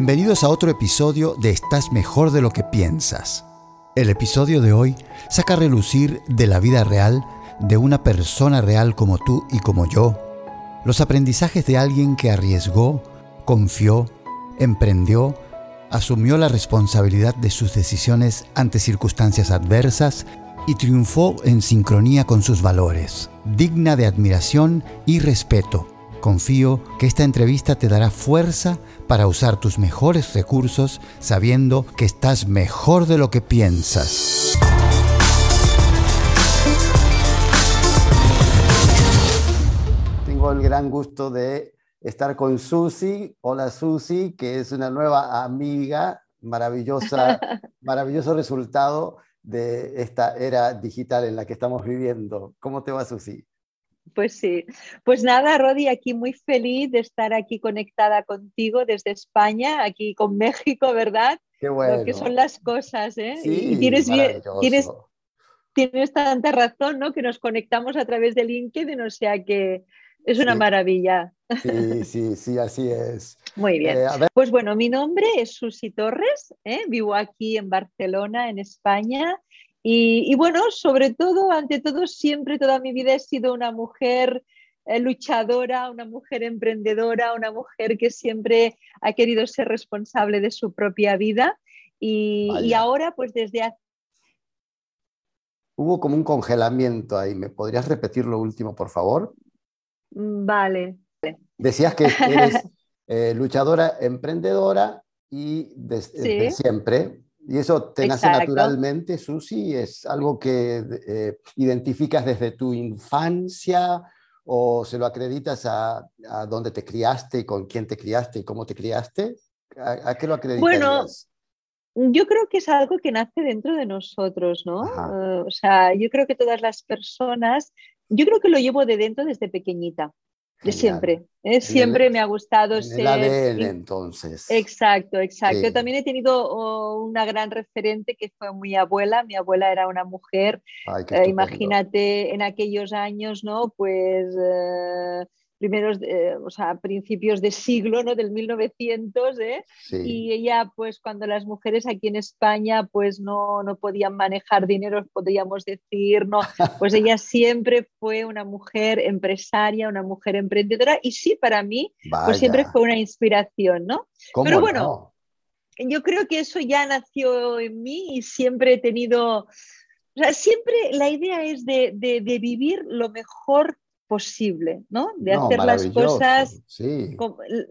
Bienvenidos a otro episodio de Estás mejor de lo que piensas. El episodio de hoy saca a relucir de la vida real de una persona real como tú y como yo, los aprendizajes de alguien que arriesgó, confió, emprendió, asumió la responsabilidad de sus decisiones ante circunstancias adversas y triunfó en sincronía con sus valores, digna de admiración y respeto. Confío que esta entrevista te dará fuerza para usar tus mejores recursos sabiendo que estás mejor de lo que piensas. Tengo el gran gusto de estar con Susi. Hola Susi, que es una nueva amiga, maravillosa, maravilloso resultado de esta era digital en la que estamos viviendo. ¿Cómo te va Susi? Pues sí, pues nada, Rodi, aquí muy feliz de estar aquí conectada contigo desde España, aquí con México, ¿verdad? Qué bueno. Lo que son las cosas, ¿eh? Sí, y tienes, tienes, tienes tanta razón, ¿no? Que nos conectamos a través de LinkedIn, o sea que es una maravilla. Sí, sí, sí, así es. Muy bien. Eh, pues bueno, mi nombre es Susi Torres, ¿eh? vivo aquí en Barcelona, en España, y, bueno, sobre todo, ante todo, siempre toda mi vida he sido una mujer eh, luchadora, una mujer emprendedora, una mujer que siempre ha querido ser responsable de su propia vida. Y, ahora, pues desde hace... Hubo como un congelamiento ahí. ¿Me podrías repetir lo último, por favor? Vale. Decías que eres eh, luchadora, emprendedora y desde siempre. Y eso te nace naturalmente, Susi, es algo que eh, identificas desde tu infancia o se lo acreditas a, a, dónde te criaste con quién te criaste y cómo te criaste. ¿A, qué lo acreditas? Bueno, yo creo que es algo que nace dentro de nosotros, ¿no? Uh, o sea, yo creo que todas las personas, yo creo que lo llevo de dentro desde pequeñita. De siempre. ¿eh? Siempre me ha gustado en ser. El entonces. Exacto, exacto. Yo también he tenido oh, una gran referente que fue mi abuela. Mi abuela era una mujer. Eh, imagínate en aquellos años, ¿no? Pues. Eh, primeros, eh, o sea, principios de siglo, ¿no? Del 1900, ¿eh? Y ella, pues cuando las mujeres aquí en España, pues no, no podían manejar dinero, podríamos decir, ¿no? Pues ella siempre fue una mujer empresaria, una mujer emprendedora y sí, para mí, pues siempre fue una inspiración, ¿no? Pero bueno, yo creo que eso ya nació en mí y siempre he tenido... O sea, siempre la idea es de, de, de, vivir lo mejor posible, ¿no? De hacer las cosas,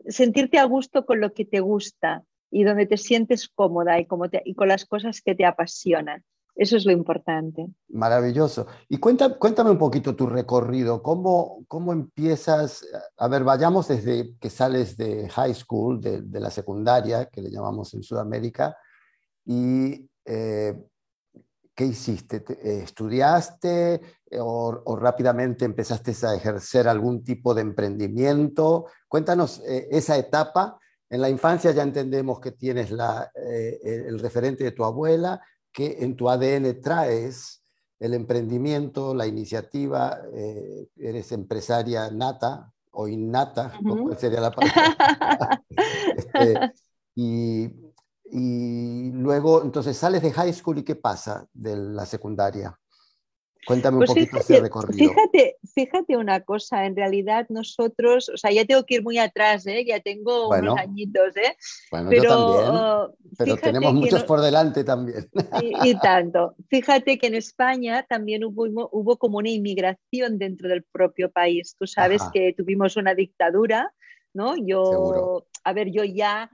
sentirte a gusto con lo que te gusta y donde te sientes cómoda y, y con las cosas que te apasionan. Eso es lo importante. Maravilloso. Y cuéntame un poquito tu recorrido. ¿Cómo, ¿Cómo empiezas? A ver, vayamos desde que sales de high school, de, la secundaria, que le llamamos en Sudamérica, y eh, ¿qué hiciste? Eh, ¿Estudiaste eh, o, rápidamente empezaste a ejercer algún tipo de emprendimiento? Cuéntanos eh, esa etapa. En la infancia ya entendemos que tienes la, el referente de tu abuela, que en tu ADN traes el emprendimiento, la iniciativa, eres empresaria nata o innata, ¿cómo sería la palabra? este, y y luego, entonces, sales de high school y ¿qué pasa de la secundaria? Cuéntame un pues poquito ese recorrido. Fíjate, fíjate una cosa, en realidad nosotros, o sea, ya tengo que ir muy atrás, ¿eh? ya tengo unos añitos, ¿eh? Bueno, pero, yo también, pero tenemos muchos por delante también. Y, tanto. Fíjate que en España también hubo, hubo como una inmigración dentro del propio país. Tú sabes que tuvimos una dictadura, ¿no? Yo, a ver, yo ya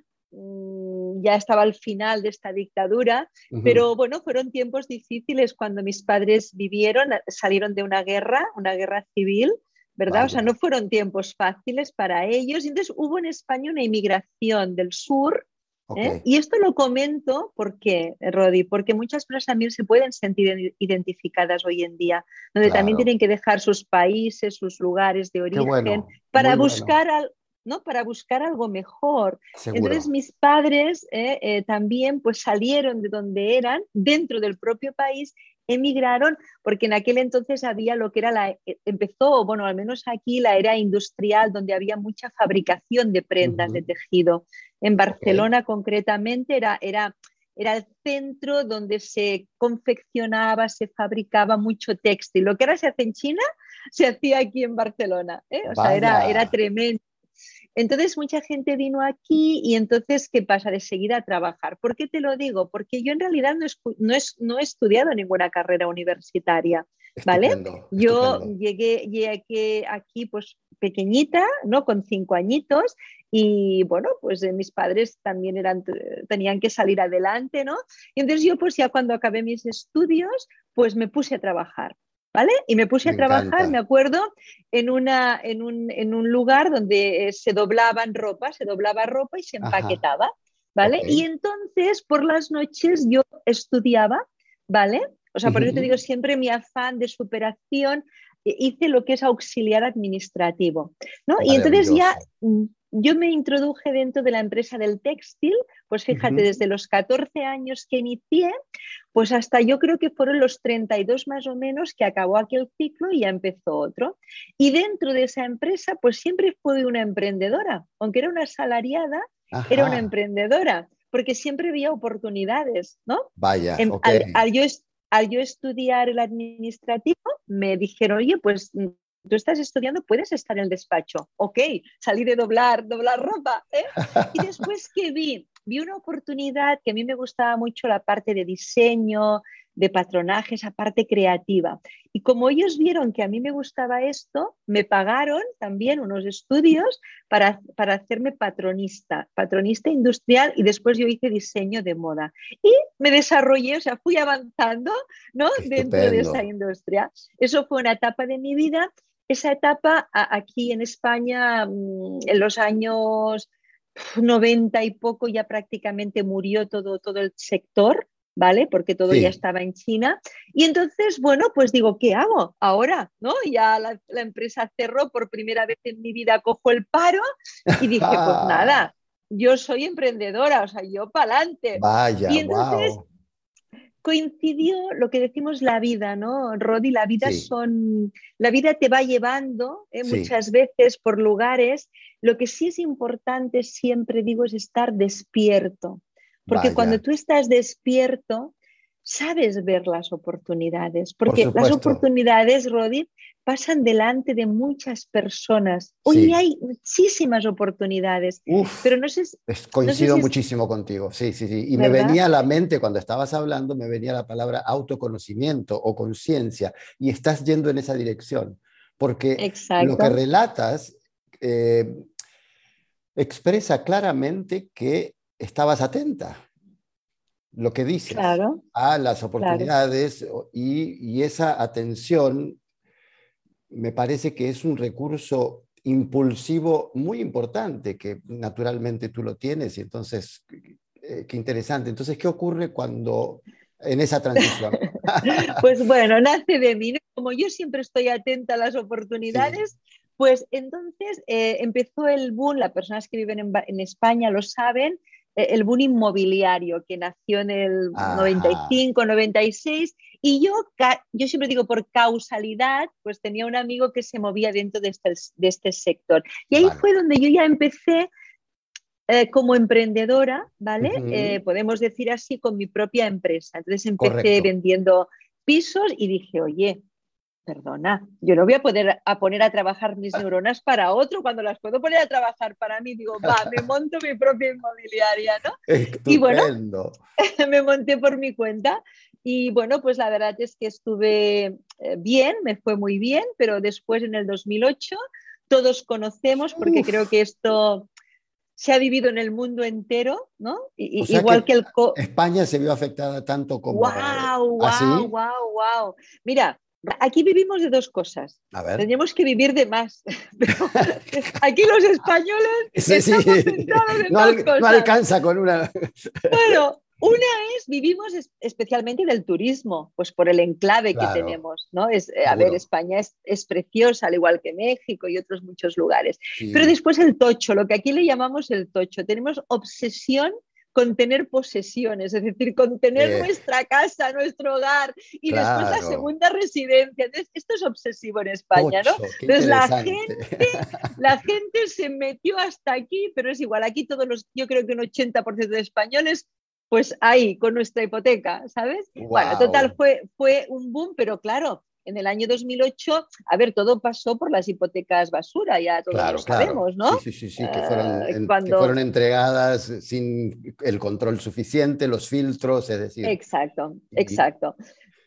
ya estaba al final de esta dictadura, pero bueno, fueron tiempos difíciles cuando mis padres vivieron, salieron de una guerra, una guerra civil, ¿verdad? O sea, no fueron tiempos fáciles para ellos. Entonces hubo en España una inmigración del sur. ¿eh? Y esto lo comento porque, Rodi, porque muchas personas también se pueden sentir identificadas hoy en día, donde también tienen que dejar sus países, sus lugares de origen, para buscar ¿no? Para buscar algo mejor. Entonces mis padres eh, eh, también pues salieron de donde eran, dentro del propio país, emigraron porque en aquel entonces había lo que era la, e, empezó, bueno, al menos aquí la era industrial donde había mucha fabricación de prendas de tejido. En Barcelona concretamente era, era, era el centro donde se confeccionaba, se fabricaba mucho textil. Lo que ahora se hace en China se hacía aquí en Barcelona. ¿eh? O sea, era, era tremendo. Entonces mucha gente vino aquí y entonces, ¿qué pasa? De seguir a trabajar. ¿Por qué te lo digo? Porque yo en realidad no, no, he estudiado ninguna carrera universitaria, ¿vale? yo llegué, llegué aquí pues pequeñita, ¿no? Con cinco añitos y bueno, pues eh, mis padres también eran, tenían que salir adelante, ¿no? Y entonces yo pues ya cuando acabé mis estudios, pues me puse a trabajar. ¿Vale? Y me puse a trabajar, me acuerdo, en, una, en, un, en un lugar donde eh, se doblaban ropa, se doblaba ropa y se empaquetaba, ¿vale? Y entonces por las noches yo estudiaba, ¿vale? O sea, por eso te digo siempre mi afán de superación, eh, hice lo que es auxiliar administrativo, ¿no? Y entonces ya yo me introduje dentro de la empresa del textil, pues fíjate, desde los 14 años que inicié, pues hasta yo creo que fueron los 32 más o menos que acabó aquel ciclo y ya empezó otro. Y dentro de esa empresa, pues siempre fui una emprendedora, aunque era una asalariada, era una emprendedora, porque siempre había oportunidades, ¿no? Vaya, al, yo, al yo estudiar el administrativo, me dijeron, oye, pues tú estás estudiando, puedes estar en el despacho. Ok, salí de doblar, doblar ropa. ¿eh? Y después que vi, vi una oportunidad que a mí me gustaba mucho la parte de diseño, de patronaje, esa parte creativa. Y como ellos vieron que a mí me gustaba esto, me pagaron también unos estudios para, para hacerme patronista, patronista industrial y después yo hice diseño de moda. Y me desarrollé, o sea, fui avanzando ¿no? dentro de esa industria. Eso fue una etapa de mi vida esa etapa aquí en España, mm, en los años 90 y poco, ya prácticamente murió todo, todo el sector, ¿vale? Porque todo ya estaba en China. Y entonces, bueno, pues digo, ¿qué hago ahora? ¿No? Ya la, empresa cerró por primera vez en mi vida, cojo el paro y dije, pues nada, yo soy emprendedora, o sea, yo para adelante. Vaya, y entonces, coincidió lo que decimos la vida, ¿no? Rodi, la vida son, la vida te va llevando ¿eh? muchas veces por lugares. Lo que sí es importante, siempre digo, es estar despierto. Porque cuando tú estás despierto, sabes ver las oportunidades, porque las oportunidades, Rodi, pasan delante de muchas personas. Hoy hay muchísimas oportunidades, pero no sé... Coincido muchísimo contigo, sí, sí, sí. Y me venía a la mente, cuando estabas hablando, me venía la palabra autoconocimiento o conciencia, y estás yendo en esa dirección, porque lo que relatas eh, expresa claramente que estabas atenta lo que dices, a las oportunidades y, esa atención me parece que es un recurso impulsivo muy importante que naturalmente tú lo tienes y entonces, eh, qué interesante. Entonces, ¿qué ocurre cuando en esa transición? pues bueno, nace de mí. Como yo siempre estoy atenta a las oportunidades, pues entonces eh, empezó el boom, las personas que viven en, en España lo saben, el boom inmobiliario que nació en el 95, 96 y yo, yo siempre digo por causalidad, pues tenía un amigo que se movía dentro de este, de este sector. Y ahí fue donde yo ya empecé eh, como emprendedora, ¿vale? Eh, podemos decir así, con mi propia empresa. Entonces empecé vendiendo pisos y dije, oye, perdona, yo no voy a poder a poner a trabajar mis neuronas para otro cuando las puedo poner a trabajar para mí. Digo, va, me monto mi propia inmobiliaria, ¿no? Y bueno, me monté por mi cuenta y bueno, pues la verdad es que estuve eh, bien, me fue muy bien, pero después en el 2008 todos conocemos, porque creo que esto se ha vivido en el mundo entero, ¿no? igual que, el... España se vio afectada tanto como... ¡Wow, wow, wow, wow! Mira, Aquí vivimos de dos cosas. Tenemos que vivir de más. aquí los españoles estamos no, no alcanza con una. bueno, una es, vivimos especialmente del turismo, pues por el enclave que tenemos, ¿no? Es, eh, a ver, España es, es, preciosa, al igual que México y otros muchos lugares. Pero después el tocho, lo que aquí le llamamos el tocho. Tenemos obsesión contener posesiones, es decir, contener eh. nuestra casa, nuestro hogar y después la segunda residencia. Entonces, esto es obsesivo en España, ¿no? Entonces la gente, la gente se metió hasta aquí, pero es igual, aquí todos los, yo creo que un 80% de españoles pues ahí, con nuestra hipoteca, ¿sabes? Bueno, total, fue, fue un boom, pero claro, en el año 2008, a ver, todo pasó por las hipotecas basura, ya todos lo sabemos, ¿no? Sí, sí, sí, que, fueron, que, fueron, entregadas sin el control suficiente, los filtros, es decir. Exacto, exacto.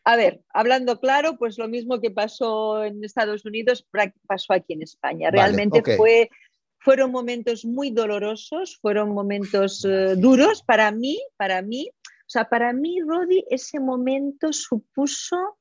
A ver, hablando claro, pues lo mismo que pasó en Estados Unidos pasó aquí en España. Realmente fue, fueron momentos muy dolorosos, fueron momentos eh, duros para mí, para mí. O sea, para mí, Rodi, ese momento supuso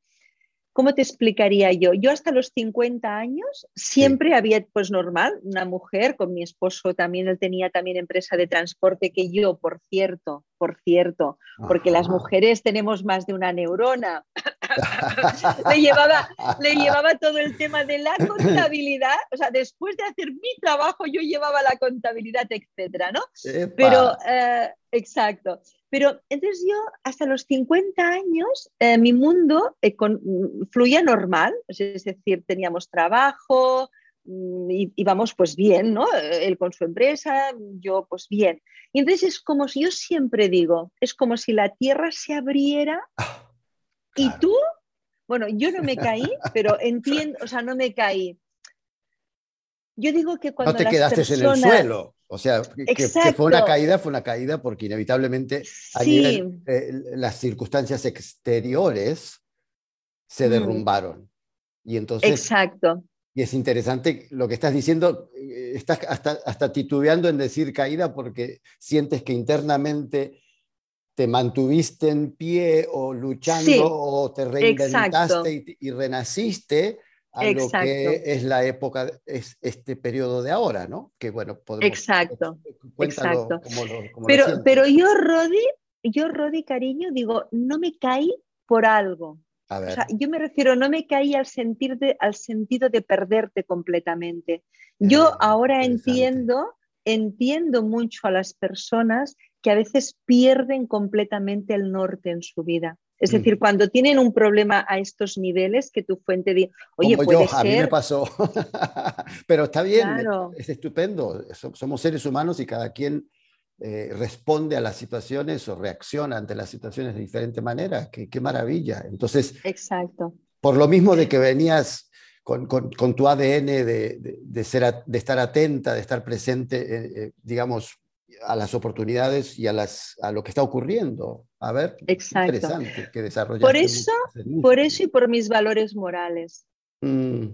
¿cómo te explicaría yo? Yo hasta los 50 años siempre había, pues normal, una mujer con mi esposo también, él tenía también empresa de transporte que yo, por cierto, por cierto, porque las mujeres tenemos más de una neurona. le, llevaba, le llevaba todo el tema de la contabilidad, o sea, después de hacer mi trabajo yo llevaba la contabilidad, etcétera, ¿no? Pero, eh, exacto. Pero entonces yo, hasta los 50 años, eh, mi mundo eh, fluía normal, es decir, teníamos trabajo, mm, y íbamos pues bien, ¿no? Él con su empresa, yo pues bien. Y entonces es como si yo siempre digo, es como si la tierra se abriera ah, y tú, bueno, yo no me caí, pero entiendo, o sea, no me caí. Yo digo que cuando... No te quedaste en el suelo. O sea, que, fue una caída, fue una caída porque inevitablemente eh, las circunstancias exteriores se mm. derrumbaron. Y entonces... Exacto. Y es interesante lo que estás diciendo, eh, estás hasta, hasta titubeando en decir caída porque sientes que internamente te mantuviste en pie o luchando o te reinventaste y, renaciste a lo que es la época, es este periodo de ahora, ¿no? Que bueno, podemos... Exacto, exacto. pero, pero yo, Rodi, yo, Rodi, cariño, digo, no me caí por algo. A ver. O sea, yo me refiero, no me caí al, al sentido de perderte completamente. Yo eh, ahora entiendo, entiendo mucho a las personas que a veces pierden completamente el norte en su vida. Es mm. decir, cuando tienen un problema a estos niveles, que tu fuente dice, oye, puede ser... a mí me pasó. Pero está bien, es estupendo. Somos seres humanos y cada quien eh, responde a las situaciones o reacciona ante las situaciones de diferente manera. Qué, qué maravilla. Entonces, Exacto. por lo mismo de que venías con, con, con tu ADN de, de, ser, de estar atenta, de estar presente, eh, eh, digamos, a las oportunidades y a, las, a lo que está ocurriendo. A ver, Exacto. interesante que desarrollar. Por eso, por eso y por mis valores morales. Mm.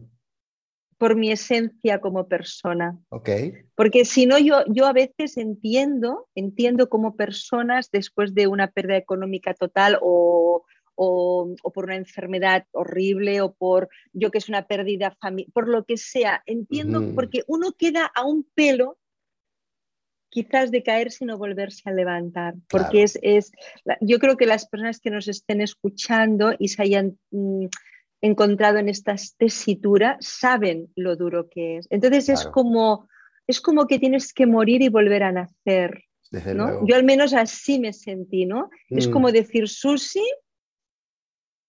Por mi esencia como persona. Okay. Porque si no, yo, yo a veces entiendo, entiendo como personas después de una pérdida económica total o, o, por una enfermedad horrible o por yo que es una pérdida familiar, por lo que sea. Entiendo porque uno queda a un pelo quizás de caer sino volverse a levantar, porque es, es, yo creo que las personas que nos estén escuchando y se hayan mm, encontrado en esta tesitura saben lo duro que es. Entonces es, como, es como que tienes que morir y volver a nacer. ¿no? Yo al menos así me sentí, ¿no? Es mm. como decir, Susi,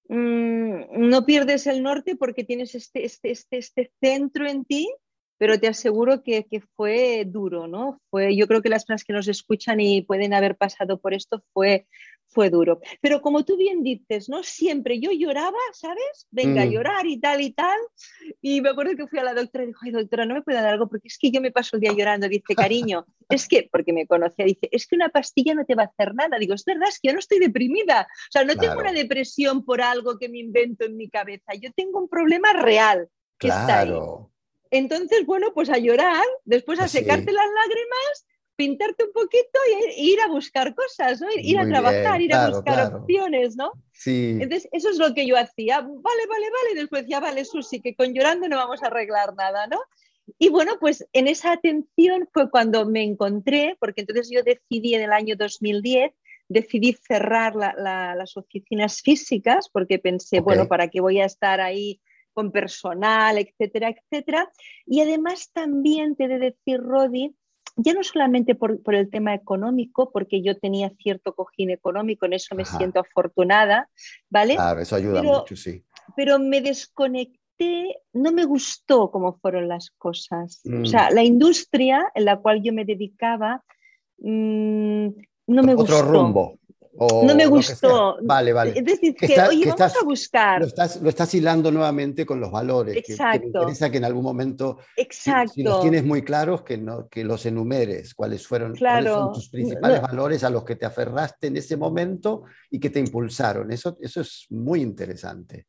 mm, no pierdes el norte porque tienes este, este, este, este centro en ti pero te aseguro que, fue duro, ¿no? Fue, yo creo que las personas que nos escuchan y pueden haber pasado por esto fue, fue duro. Pero como tú bien dices, ¿no? Siempre yo lloraba, ¿sabes? Venga a mm. llorar y tal y tal. Y me acuerdo que fui a la doctora y dijo, ay, doctora, no me puede dar algo porque es que yo me paso el día llorando. Dice, cariño, es que, porque me conocía, dice, es que una pastilla no te va a hacer nada. Digo, es verdad, es que yo no estoy deprimida. O sea, no tengo una depresión por algo que me invento en mi cabeza. Yo tengo un problema real. Que está ahí. Entonces, bueno, pues a llorar, después a pues secarte las lágrimas, pintarte un poquito y ir a buscar cosas, ¿no? ir a trabajar, ir a buscar opciones, ¿no? Sí. Entonces, eso es lo que yo hacía. Vale, vale, vale. Y después decía, vale, Susi, que con llorando no vamos a arreglar nada, ¿no? Y bueno, pues en esa atención fue cuando me encontré, porque entonces yo decidí en el año 2010 decidí cerrar las oficinas físicas porque pensé, bueno, ¿para qué voy a estar ahí con personal, etcétera, etcétera. Y además también te he de decir, Rodi, ya no solamente por, el tema económico, porque yo tenía cierto cojín económico, en eso me siento afortunada, ¿vale? Claro, eso ayuda mucho, sí. Pero me desconecté, no me gustó cómo fueron las cosas. O mm. sea, la industria en la cual yo me dedicaba mm, no me gustó. Otro rumbo no me gustó. Vale, vale. Es decir, que, oye, vamos a buscar. Lo estás, lo estás, hilando nuevamente con los valores. Exacto. Que, me interesa que en algún momento, Exacto. Si, los tienes muy claros, que, no, que los enumeres, cuáles fueron claro. tus principales valores a los que te aferraste en ese momento y que te impulsaron. Eso, eso es muy interesante.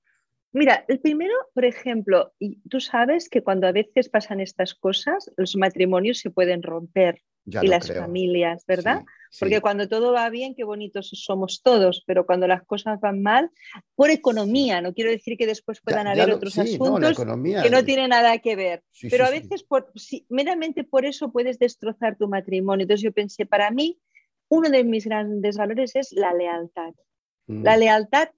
Mira, el primero, por ejemplo, y tú sabes que cuando a veces pasan estas cosas, los matrimonios se pueden romper y las familias, ¿verdad? Porque cuando todo va bien, qué bonitos somos todos, pero cuando las cosas van mal, por economía, no quiero decir que después puedan haber otros asuntos que no tienen nada que ver, pero a veces por, meramente por eso puedes destrozar tu matrimonio. Entonces yo pensé, para mí, uno de mis grandes valores es la lealtad. La mm. lealtad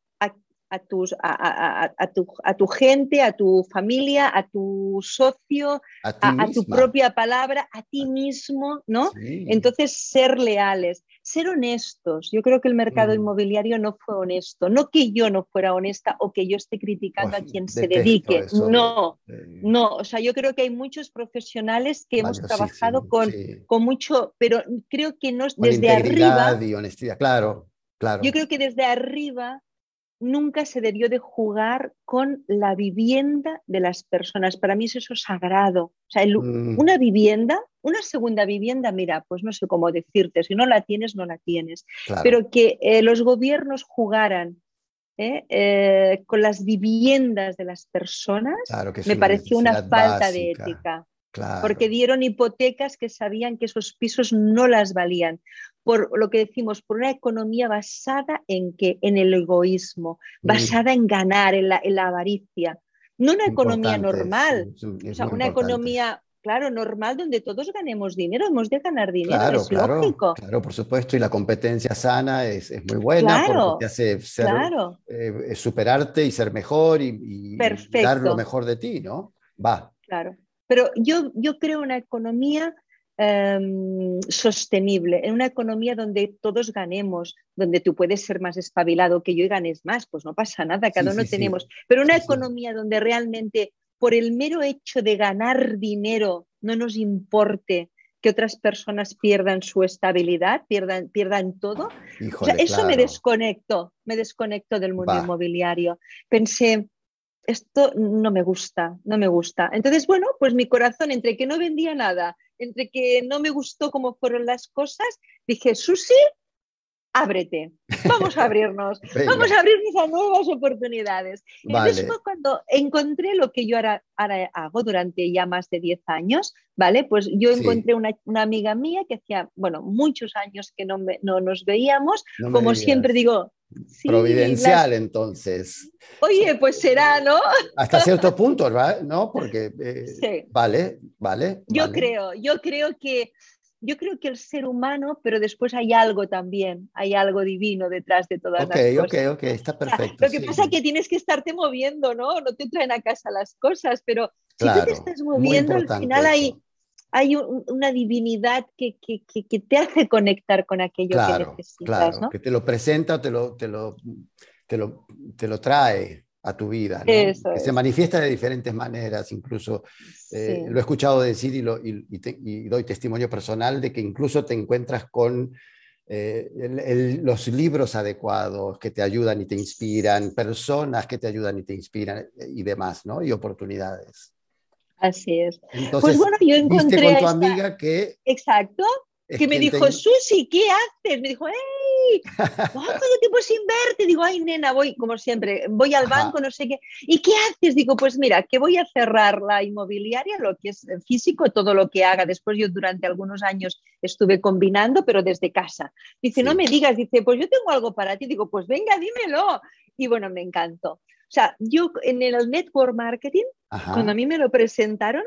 a, tus, a, tu, a, tu, gente, a tu familia, a tu socio, a, tu propia palabra, a ti mismo, ¿no? Entonces, ser leales, ser honestos. Yo creo que el mercado mm. inmobiliario no fue honesto. No que yo no fuera honesta o que yo esté criticando a quien se dedique. No, no. O sea, yo creo que hay muchos profesionales que hemos trabajado con, con mucho, pero creo que no desde arriba. y honestidad, claro. Claro. Yo creo que desde arriba nunca se debió de jugar con la vivienda de las personas. Para mí es eso sagrado. O sea, mm. una vivienda, una segunda vivienda, mira, pues no sé cómo decirte, si no la tienes, no la tienes. Pero que eh, los gobiernos jugaran ¿eh? Eh, con las viviendas de las personas, me pareció una falta de ética. Porque dieron hipotecas que sabían que esos pisos no las valían. Por lo que decimos, por una economía basada en que en el egoísmo, mm. basada en ganar, en la, avaricia. No una economía normal, o sea, una economía claro, normal donde todos ganemos dinero, hemos de ganar dinero, claro, es claro, lógico. Claro, por supuesto, y la competencia sana es, muy buena porque te hace eh, superarte y ser mejor y, y dar lo mejor de ti, ¿no? Va. Claro. Pero yo, yo creo una economía em, sostenible, en una economía donde todos ganemos, donde tú puedes ser más espabilado que yo y ganes más, pues no pasa nada, cada uno tenemos. Pero una economía donde realmente por el mero hecho de ganar dinero no nos importe que otras personas pierdan su estabilidad, pierdan, pierdan todo. eso me desconecto, me desconecto del mundo inmobiliario. Pensé, esto no me gusta, no me gusta. Entonces, bueno, pues mi corazón, entre que no vendía nada, entre que no me gustó cómo fueron las cosas, dije, Susi, ábrete, vamos a abrirnos, vamos a abrirnos a nuevas oportunidades. Entonces fue cuando encontré lo que yo ahora, hago durante ya más de 10 años, ¿vale? Pues yo encontré una, amiga mía que hacía, bueno, muchos años que no, no nos veíamos, como siempre digo, Providencial, entonces. Oye, pues será, ¿no? Hasta cierto punto, ¿no? Porque eh, vale, vale. Yo creo, yo creo que yo creo que el ser humano, pero después hay algo también, hay algo divino detrás de todas las cosas. Ok, ok, ok, está perfecto. lo que pasa es que tienes que estarte moviendo, ¿no? No te traen a casa las cosas, pero si tú te estás moviendo, al final hay, hay una divinidad que, te hace conectar con aquello que necesitas. Claro, que te lo presenta o te lo, te lo, te lo, trae a tu vida, que se manifiesta de diferentes maneras, incluso eh, lo he escuchado decir y, lo, y, doy testimonio personal de que incluso te encuentras con eh, los libros adecuados que te ayudan y te inspiran, personas que te ayudan y te inspiran eh, y demás, ¿no? Y oportunidades. Así es. Pues Entonces, pues bueno, yo encontré con tu amiga que... Exacto, que me dijo, Susi, ¿qué haces? Me dijo, ¡hey! ¿Cuánto tiempo sin verte? Digo, ay, nena, voy, como siempre, voy al banco, no sé qué. ¿Y qué haces? Digo, pues mira, que voy a cerrar la inmobiliaria, lo que es físico, todo lo que haga. Después yo durante algunos años estuve combinando, pero desde casa. Dice, no me digas, dice, pues yo tengo algo para ti. Digo, pues venga, dímelo. Y bueno, me encantó. O sea, yo en el network marketing, cuando a mí me lo presentaron,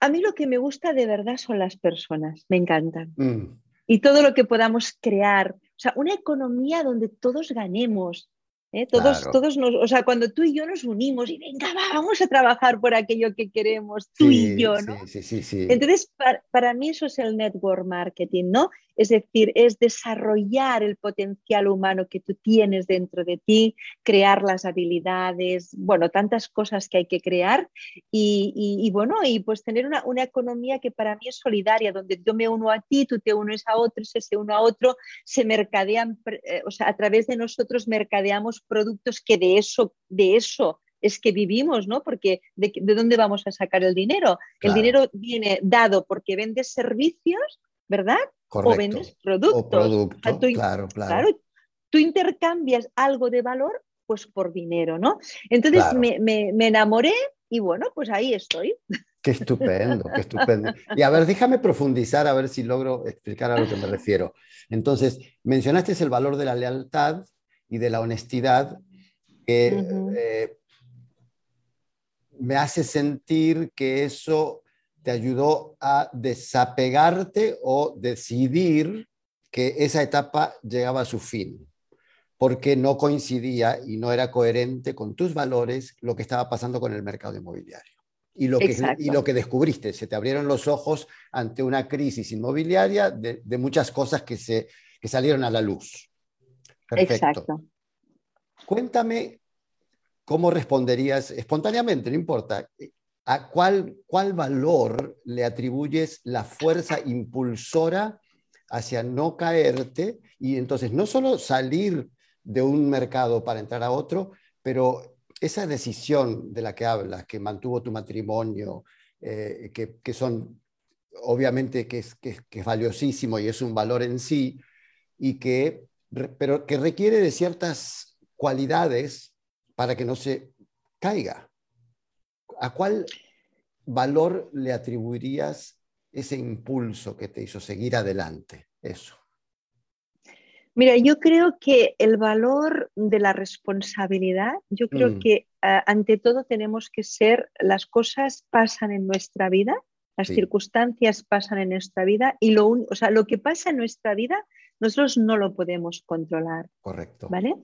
a mí lo que me gusta de verdad son las personas, me encantan. Mm. Y todo lo que podamos crear, o sea, una economía donde todos ganemos, ¿eh? Todos, todos nos, o sea, cuando tú y yo nos unimos y venga, vamos a trabajar por aquello que queremos, tú y yo, ¿no? Sí, sí, sí, Entonces, para, para, mí eso es el network marketing, ¿no? Es decir, es desarrollar el potencial humano que tú tienes dentro de ti, crear las habilidades, bueno, tantas cosas que hay que crear y, y, bueno, y pues tener una, una, economía que para mí es solidaria, donde yo me uno a ti, tú te unes a otro, se uno a otro, se mercadean, eh, o sea, a través de nosotros mercadeamos productos que de eso, de eso es que vivimos, ¿no? Porque ¿de, dónde vamos a sacar el dinero? El dinero viene dado porque vendes servicios, ¿verdad? O vendes productos. claro, claro. Tú intercambias algo de valor pues por dinero, ¿no? Entonces me, me, enamoré y bueno, pues ahí estoy. Qué estupendo, qué estupendo. Y a ver, déjame profundizar a ver si logro explicar a lo que me refiero. Entonces, mencionaste el valor de la lealtad y de la honestidad que eh, me hace sentir que eso te ayudó a desapegarte o decidir que esa etapa llegaba a su fin, porque no coincidía y no era coherente con tus valores lo que estaba pasando con el mercado inmobiliario. Y lo, que, y lo que descubriste, se te abrieron los ojos ante una crisis inmobiliaria de, muchas cosas que, se, que salieron a la luz. Perfecto. Exacto. Cuéntame cómo responderías espontáneamente, no importa, ¿A cuál, cuál valor le atribuyes la fuerza impulsora hacia no caerte y entonces no solo salir de un mercado para entrar a otro, pero esa decisión de la que hablas, que mantuvo tu matrimonio, eh, que, son obviamente que es, que, es valiosísimo y es un valor en sí, y que, pero que requiere de ciertas cualidades para que no se caiga. ¿A cuál valor le atribuirías ese impulso que te hizo seguir adelante? Eso. Mira, yo creo que el valor de la responsabilidad, yo creo mm. que ante todo tenemos que ser, las cosas pasan en nuestra vida, las circunstancias pasan en nuestra vida y lo, o sea, lo que pasa en nuestra vida nosotros no lo podemos controlar. Correcto. ¿Vale?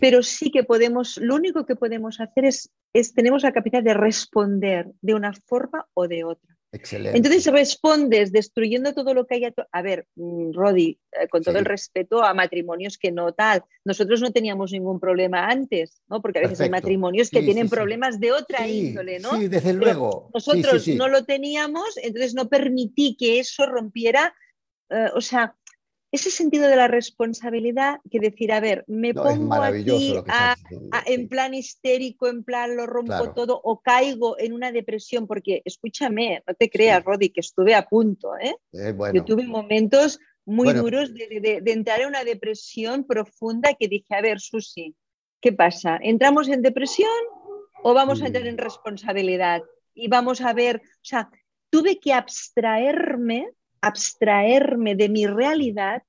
Pero sí que podemos, lo único que podemos hacer es, es, tenemos la capacidad de responder de una forma o de otra. Excelente. Entonces respondes destruyendo todo lo que hay a ver, mm, Rodi, eh, con todo el respeto a matrimonios que no tal, nosotros no teníamos ningún problema antes, ¿no? Porque a veces hay matrimonios que tienen problemas de otra índole, ¿no? Sí, desde luego. nosotros no lo teníamos, entonces no permití que eso rompiera, eh, o sea, ese sentido de la responsabilidad que decir, a ver, me pongo aquí en plan histérico, en plan lo rompo todo o caigo en una depresión, porque escúchame, no te creas, Rodi, que estuve a punto, ¿eh? eh Yo tuve momentos muy duros de, entrar en una depresión profunda que dije, a ver, Susi, ¿qué pasa? ¿Entramos en depresión o vamos a entrar en mm. responsabilidad? Y vamos a ver, o sea, tuve que abstraerme abstraerme de mi realidad,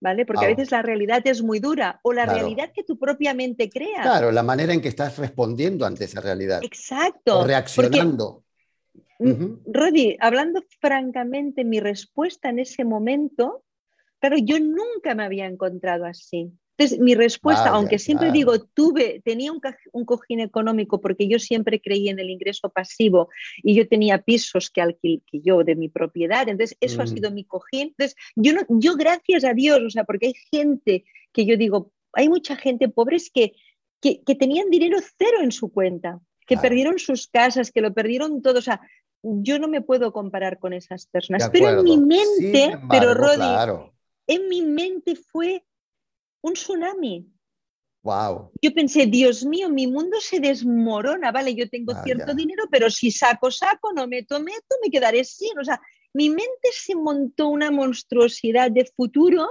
¿vale? Porque a veces la realidad es muy dura o la realidad que tú propiamente creas. Claro, la manera en que estás respondiendo ante esa realidad. Exacto. O reaccionando. Rodi, hablando francamente, mi respuesta en ese momento, claro, yo nunca me había encontrado así. Entonces, mi respuesta, aunque siempre digo, tuve, tenía un, cojín económico porque yo siempre creí en el ingreso pasivo y yo tenía pisos que alquilé yo de mi propiedad, entonces eso ha mm. sido mi cojín. Entonces, yo, no, yo gracias a Dios, o sea, porque hay gente que yo digo, hay mucha gente pobres que, que, tenían dinero cero en su cuenta, que perdieron sus casas, que lo perdieron todo, o sea, yo no me puedo comparar con esas personas, pero en mi mente, pero Rodi, en mi mente fue un tsunami. Wow. Yo pensé, Dios mío, mi mundo se desmorona, vale, yo tengo cierto dinero, pero si saco, saco, no meto, meto, me quedaré sin. O sea, mi mente se montó una monstruosidad de futuro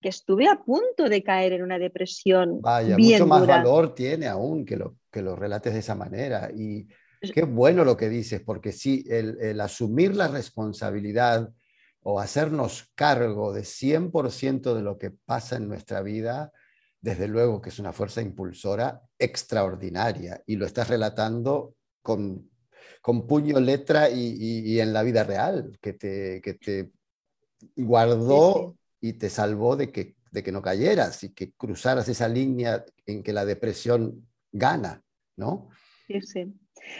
que estuve a punto de caer en una depresión. Vaya, mucho más valor tiene aún que lo, que lo relates de esa manera. Y qué bueno lo que dices, porque sí, el, el asumir la responsabilidad o hacernos cargo de 100% de lo que pasa en nuestra vida, desde luego que es una fuerza impulsora extraordinaria y lo estás relatando con, con puño, letra y, en la vida real, que te, que te guardó y te salvó de que de que no cayeras y que cruzaras esa línea en que la depresión gana, ¿no? Sí, sí.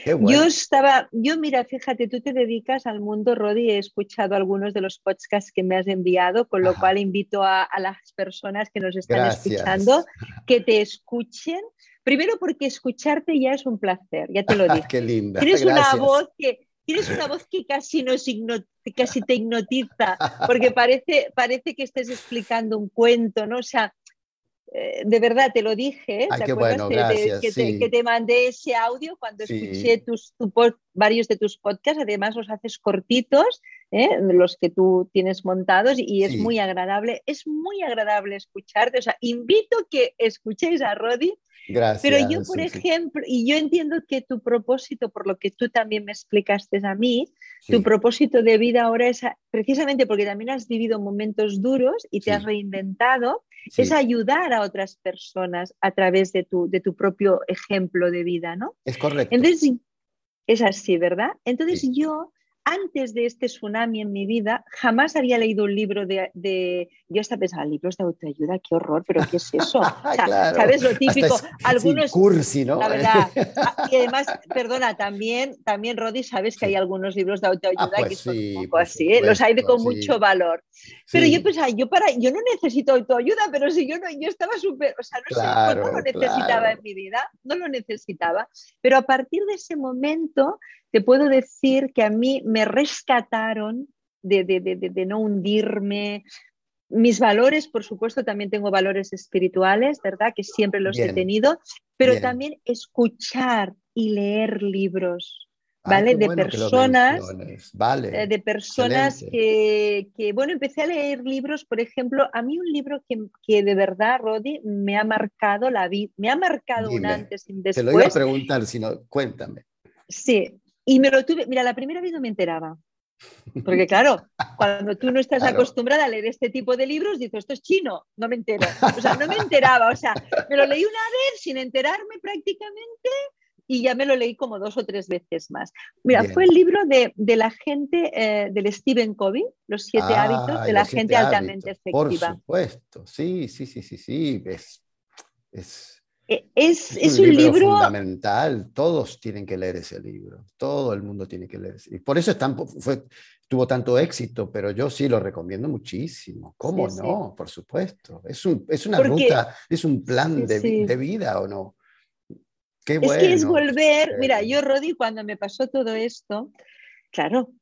Yo estaba, yo mira, fíjate, tú te dedicas al mundo, Rodi, he escuchado algunos de los podcasts que me has enviado, con lo cual invito a, las personas que nos están escuchando que te escuchen. Primero porque escucharte ya es un placer, ya te lo digo. Qué linda. Tienes una voz que tienes una voz que casi nos casi te hipnotiza, porque parece, parece que estés explicando un cuento, ¿no? O sea, eh, de verdad te lo dije, ¿te acuerdas que, te, mandé ese audio cuando escuché tus, varios de tus podcasts? Además los haces cortitos, ¿eh? los que tú tienes montados y es muy agradable, es muy agradable escucharte. O sea, invito que escuchéis a Rodi. Gracias. Pero yo, por ejemplo, y yo entiendo que tu propósito, por lo que tú también me explicaste a mí, tu propósito de vida ahora es precisamente porque también has vivido momentos duros y te has reinventado es ayudar a otras personas a través de tu, de tu propio ejemplo de vida, ¿no? Es correcto. Entonces, es así, ¿verdad? Entonces yo antes de este tsunami en mi vida, jamás había leído un libro de, yo estaba pensando, libros de autoayuda, qué horror, pero ¿qué es eso? ¿Sabes lo típico? algunos, cursi, ¿no? La verdad. Ah, y además, perdona, también, también Rodi, sabes que hay algunos libros de autoayuda ah, que pues son un poco así, ¿eh? los hay de con mucho valor. Pero yo pensaba, yo para, yo no necesito autoayuda, pero si yo no, yo estaba súper, o sea, no sé, no lo necesitaba en mi vida, no lo necesitaba. Pero a partir de ese momento te puedo decir que a mí me rescataron de, no hundirme. Mis valores, por supuesto, también tengo valores espirituales, ¿verdad? Que siempre los he tenido, pero también escuchar y leer libros, ¿vale? de, personas, vale, de personas, que, bueno, empecé a leer libros, por ejemplo, a mí un libro que, de verdad, Rodi, me ha marcado la vida, me ha marcado un antes y un después. Te lo iba a preguntar, sino cuéntame. Sí, y me lo tuve, mira, la primera vez no me enteraba. Porque claro, cuando tú no estás acostumbrada a leer este tipo de libros, dices, esto es chino, no me entero. O sea, no me enteraba. O sea, me lo leí una vez sin enterarme prácticamente y ya me lo leí como dos o tres veces más. Mira, fue el libro de, de la gente, eh, del Stephen Covey, Los siete ah, hábitos de la gente altamente efectiva. Por supuesto, sí, sí, sí, sí, sí. Es, es e, es, un, libro, fundamental, todos tienen que leer ese libro, todo el mundo tiene que leer. Y por eso es fue, tuvo tanto éxito, pero yo sí lo recomiendo muchísimo. ¿Cómo no? Por supuesto. Es, un, es una ruta, es un plan de, de, vida o no. Qué bueno. Es que es volver, mira, yo Rodi, cuando me pasó todo esto, claro,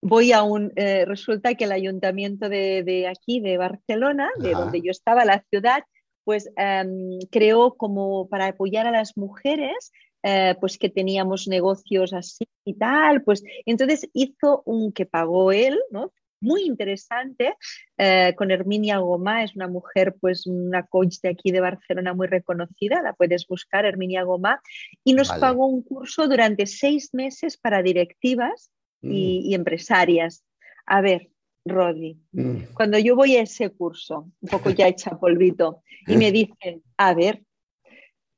voy a un, eh, resulta que el ayuntamiento de, de aquí, de Barcelona, de donde yo estaba, la ciudad, pues em, creó como para apoyar a las mujeres, eh, pues que teníamos negocios así y tal, pues entonces hizo un que pagó él, ¿no? Muy interesante, eh, con Herminia Gomá, es una mujer, pues una coach de aquí de Barcelona muy reconocida, la puedes buscar, Herminia Gomá, y nos pagó un curso durante seis meses para directivas y, mm. y empresarias. A ver, Rodi, mm. cuando yo voy a ese curso, un poco ya hecha polvito, y me dicen, a ver,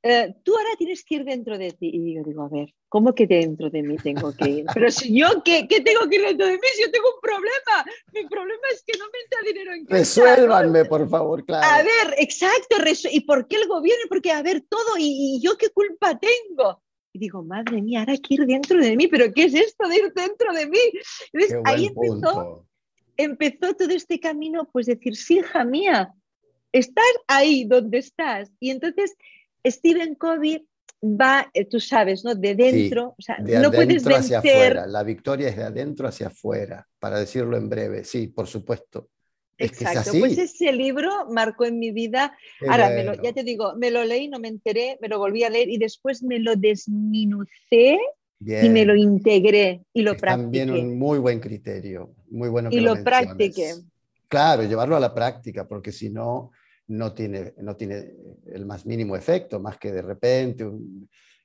eh, tú ahora tienes que ir dentro de ti. Y yo digo, a ver, ¿cómo que dentro de mí tengo que ir? Pero si yo, ¿qué, qué tengo que ir dentro de mí? Si yo tengo un problema. Mi problema es que no me entra dinero en casa. Resuélvanme, por favor, claro. A ver, exacto. ¿Y por qué el gobierno? Porque, a ver, todo. ¿Y, yo qué culpa tengo? Y digo, madre mía, ahora hay que ir dentro de mí. ¿Pero qué es esto de ir dentro de mí? Entonces, ahí empezó empezó todo este camino, pues decir, sí, hija mía, estás ahí donde estás. Y entonces Stephen Covey va, eh, tú sabes, ¿no? De dentro, o sea, de no puedes vencer. hacia afuera. La victoria es de adentro hacia afuera, para decirlo en breve. Sí, por supuesto. Exacto, pues ese libro marcó en mi vida. Ahora, ya te digo, me lo leí, no me enteré, me lo volví a leer y después me lo desminucé y me lo integré y lo practiqué. También un muy buen criterio, muy bueno. y lo, practiqué. Claro, llevarlo a la práctica, porque si no, no tiene, no tiene el más mínimo efecto, más que de repente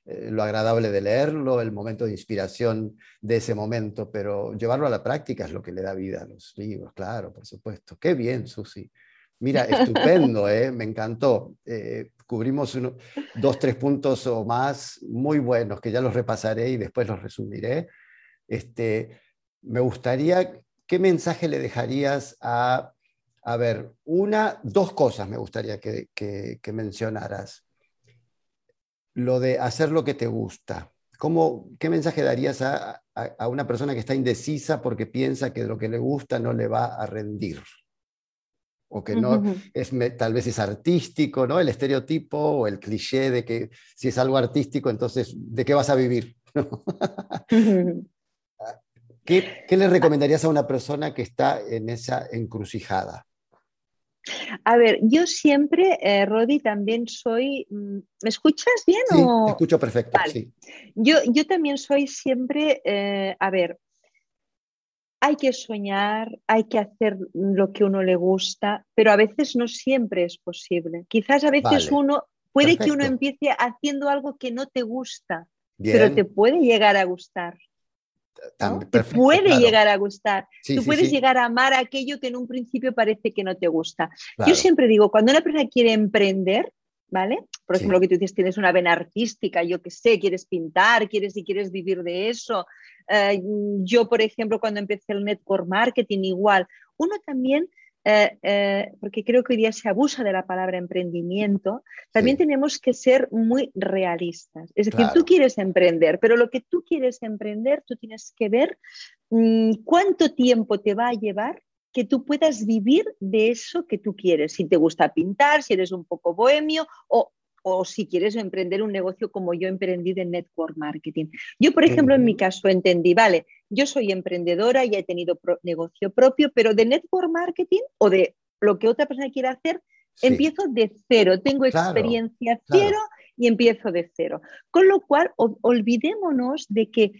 eh, lo agradable de leerlo, el momento de inspiración de ese momento, pero llevarlo a la práctica es lo que le da vida a los libros, claro, por supuesto. Qué bien, Susi. Mira, estupendo, ¿eh? me encantó. Eh, cubrimos dos, tres puntos o más muy buenos, que ya los repasaré y después los resumiré. Este, me gustaría, ¿qué mensaje le dejarías a A ver, una, dos cosas me gustaría que, mencionaras. Lo de hacer lo que te gusta. ¿Cómo, ¿Qué mensaje darías a, una persona que está indecisa porque piensa que lo que le gusta no le va a rendir? O que no es, tal vez es artístico, ¿no? El estereotipo o el cliché de que si es algo artístico, entonces, ¿de qué vas a vivir? ¿Qué, ¿Qué, le recomendarías a una persona que está en esa encrucijada? A ver, yo siempre, eh, Rodi, también soy. Mm, ¿Me escuchas bien? Sí, te escucho perfecto. Sí. Yo, yo también soy siempre, eh, a ver, hay que soñar, hay que hacer lo que uno le gusta, pero a veces no siempre es posible. Quizás a veces uno, puede que uno empiece haciendo algo que no te gusta, pero te puede llegar a gustar te puede llegar a gustar. Tú puedes llegar a amar aquello que en un principio parece que no te gusta. Yo siempre digo, cuando una persona quiere emprender, ¿vale? Por ejemplo, lo que tú dices, tienes una vena artística, yo qué sé, quieres pintar, quieres y quieres vivir de eso. Eh, yo, por ejemplo, cuando empecé el network marketing, igual, uno también eh, eh, porque creo que hoy día se abusa de la palabra emprendimiento, también tenemos que ser muy realistas. Es decir, tú quieres emprender, pero lo que tú quieres emprender, tú tienes que ver mm, cuánto tiempo te va a llevar que tú puedas vivir de eso que tú quieres. Si te gusta pintar, si eres un poco bohemio o o si quieres emprender un negocio como yo emprendí de network marketing. Yo, por ejemplo, en mi caso entendí, vale, yo soy emprendedora y he tenido negocio propio, pero de network marketing o de lo que otra persona quiera hacer, empiezo de cero, tengo experiencia cero y empiezo de cero. Con lo cual, olvidémonos de que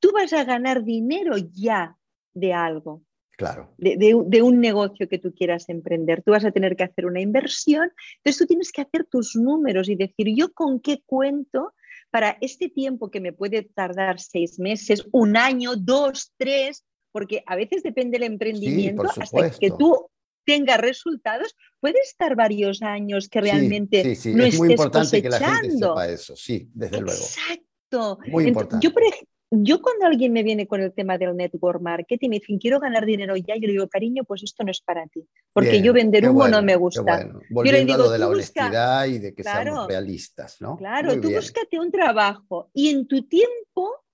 tú vas a ganar dinero ya de algo. Claro. De, un negocio que tú quieras emprender. Tú vas a tener que hacer una inversión, entonces tú tienes que hacer tus números y decir, yo con qué cuento para este tiempo que me puede tardar seis meses, un año, dos, tres, porque a veces depende del emprendimiento, hasta que tú tengas resultados, puede estar varios años que realmente sí, sí, no es muy importante que la gente sepa eso, sí, desde luego. Exacto. Muy importante. Yo, por, yo cuando alguien me viene con el tema del network marketing y me dicen, quiero ganar dinero ya, yo le digo, cariño, pues esto no es para ti, porque yo vender humo no me gusta. Volviendo a lo de la honestidad y de que seamos realistas, ¿no? Claro, tú búscate un trabajo y en tu tiempo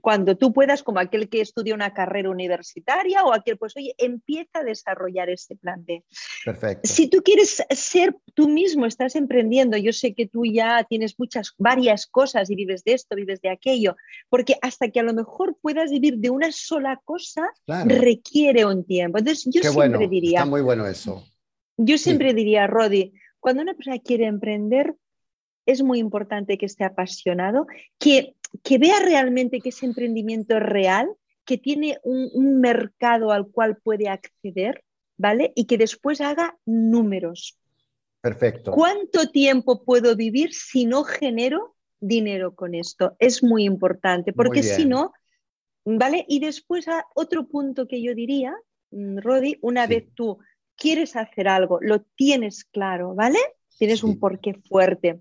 cuando tú puedas, como aquel que estudia una carrera universitaria o aquel, pues oye, empieza a desarrollar ese plan B. Perfecto. Si tú quieres ser tú mismo, estás emprendiendo, yo sé que tú ya tienes muchas, varias cosas y vives de esto, vives de aquello, porque hasta que a lo mejor puedas vivir de una sola cosa, requiere un tiempo. Entonces, yo siempre diría... Está muy bueno eso. Yo siempre diría, Rodi, cuando una persona quiere emprender, es muy importante que esté apasionado, que que vea realmente que ese emprendimiento es real, que tiene un, mercado al cual puede acceder, ¿vale? Y que después haga números. Perfecto. ¿Cuánto tiempo puedo vivir si no genero dinero con esto? Es muy importante, porque si no, ¿vale? Y después otro punto que yo diría, mm, Rodi, una vez tú quieres hacer algo, lo tienes claro, ¿vale? Tienes un porqué fuerte,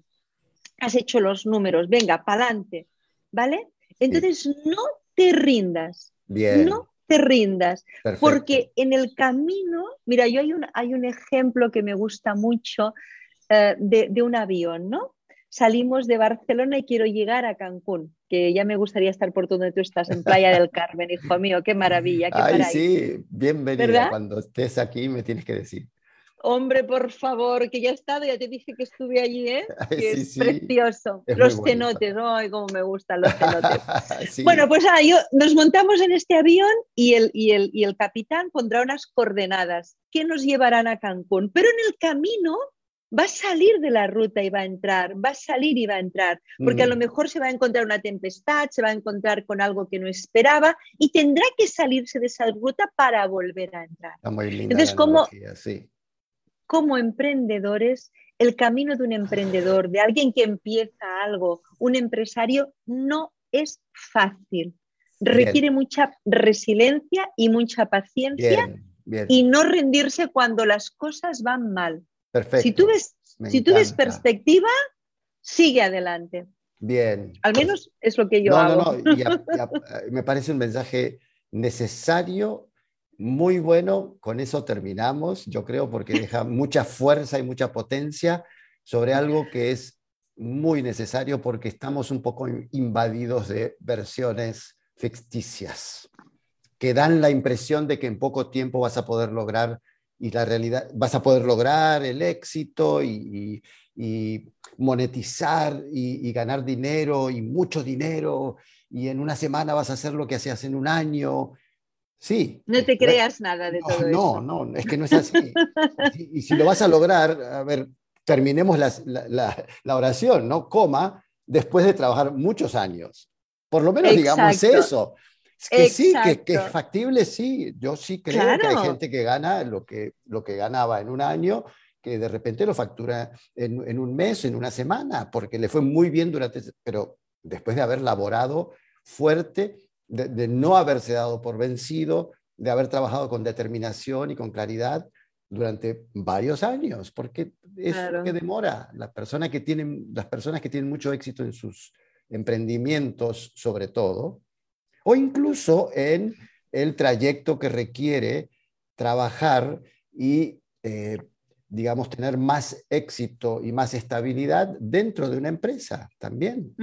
has hecho los números, venga, para adelante, ¿vale? Entonces no te rindas. Bien. No te rindas. Porque en el camino, mira, yo hay un, hay un ejemplo que me gusta mucho eh, de, un avión, ¿no? Salimos de Barcelona y quiero llegar a Cancún, que ya me gustaría estar por donde tú estás, en Playa del Carmen, hijo mío, qué maravilla. Qué Ay, sí, bienvenida. Cuando estés aquí me tienes que decir. Hombre, por favor, que ya he estado, ya te dije que estuve allí, ¿eh? Que es precioso. los cenotes, ay, cómo me gustan los cenotes. Bueno, pues yo, nos montamos en este avión y el, y, el, y el capitán pondrá unas coordenadas que nos llevarán a Cancún. Pero en el camino va a salir de la ruta y va a entrar, va a salir y va a entrar, porque a lo mm. mejor se va a encontrar una tempestad, se va a encontrar con algo que no esperaba y tendrá que salirse de esa ruta para volver a entrar. Entonces, como, sí como emprendedores, el camino de un emprendedor, de alguien que empieza algo, un empresario, no es fácil. Requiere mucha resiliencia y mucha paciencia y no rendirse cuando las cosas van mal. Perfecto. Si tú ves, si tú ves perspectiva, sigue adelante. Bien. Al menos es lo que yo hago. No, no, me parece un mensaje necesario muy bueno. Con eso terminamos, yo creo, porque deja mucha fuerza y mucha potencia sobre algo que es muy necesario porque estamos un poco invadidos de versiones ficticias que dan la impresión de que en poco tiempo vas a poder lograr y la realidad vas a poder lograr el éxito y, monetizar y, ganar dinero y mucho dinero y en una semana vas a hacer lo que hacías en un año. Sí. No te creas nada de todo eso. No, no, es que no es así. y, si lo vas a lograr, a ver, terminemos la, oración, ¿no? Coma, después de trabajar muchos años. Por lo menos digamos eso. Que sí, que, es factible, sí. Yo sí creo que hay gente que gana lo que, lo que ganaba en un año, que de repente lo factura en, un mes, en una semana, porque le fue muy bien durante, pero después de haber laborado fuerte, de no haberse dado por vencido, de haber trabajado con determinación y con claridad, durante varios años, porque es lo que demora. Las personas que, tienen, las personas que tienen mucho éxito en sus emprendimientos, sobre todo, o incluso en el trayecto que requiere trabajar y eh, digamos, tener más éxito y más estabilidad dentro de una empresa también.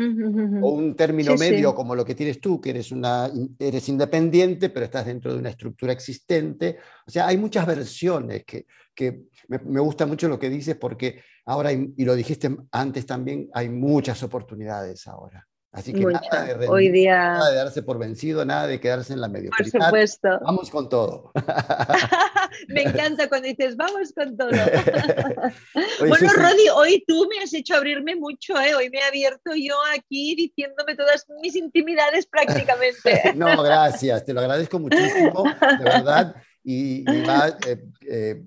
O un término medio como lo que tienes tú, que eres, una, eres independiente, pero estás dentro de una estructura existente. O sea, hay muchas versiones que, que me, me gusta mucho lo que dices porque ahora, y lo dijiste antes también, hay muchas oportunidades ahora. Así que nada de, Hoy día... nada de darse por vencido, nada de quedarse en la mediocridad. Por supuesto. Vamos con todo. me encanta cuando dices, vamos con todo. bueno, Rodi, hoy tú me has hecho abrirme mucho, ¿eh? Hoy me he abierto yo aquí diciéndome todas mis intimidades prácticamente. no, gracias, te lo agradezco muchísimo, de verdad. Y, eh, eh,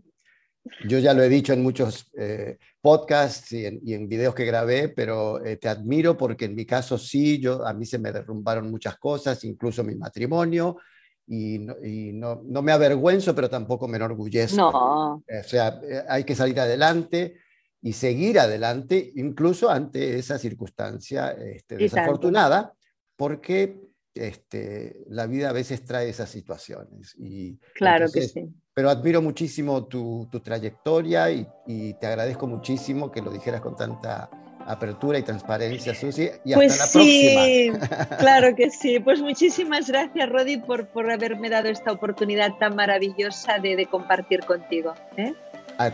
yo ya lo he dicho en muchos eh, podcasts y en, videos que grabé, pero eh, te admiro porque en mi caso sí, yo, a mí se me derrumbaron muchas cosas, incluso mi matrimonio, y, no, no, me avergüenzo, pero tampoco me enorgullezco. No. O sea, eh, hay que salir adelante y seguir adelante, incluso ante esa circunstancia este, desafortunada, porque este, la vida a veces trae esas situaciones. Y, claro que sí. Pero admiro muchísimo tu, trayectoria y, te agradezco muchísimo que lo dijeras con tanta apertura y transparencia, Susi. Y hasta pues la sí, claro que sí. Pues muchísimas gracias, Rodi, por, por haberme dado esta oportunidad tan maravillosa de, compartir contigo. ¿eh?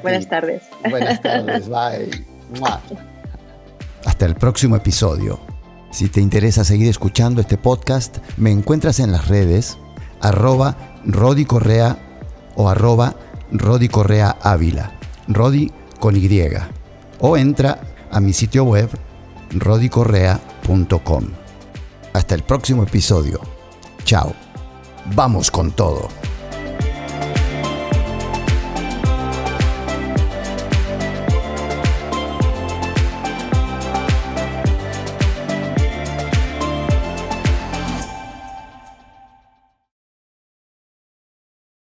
Buenas tardes. Buenas tardes, bye. Hasta el próximo episodio. Si te interesa seguir escuchando este podcast, me encuentras en las redes arroba Rodi Correa o arroba Rodi Correa Ávila, Rodi con Y, o entra a mi sitio web rodicorrea.com. Hasta el próximo episodio. Chao. Vamos con todo.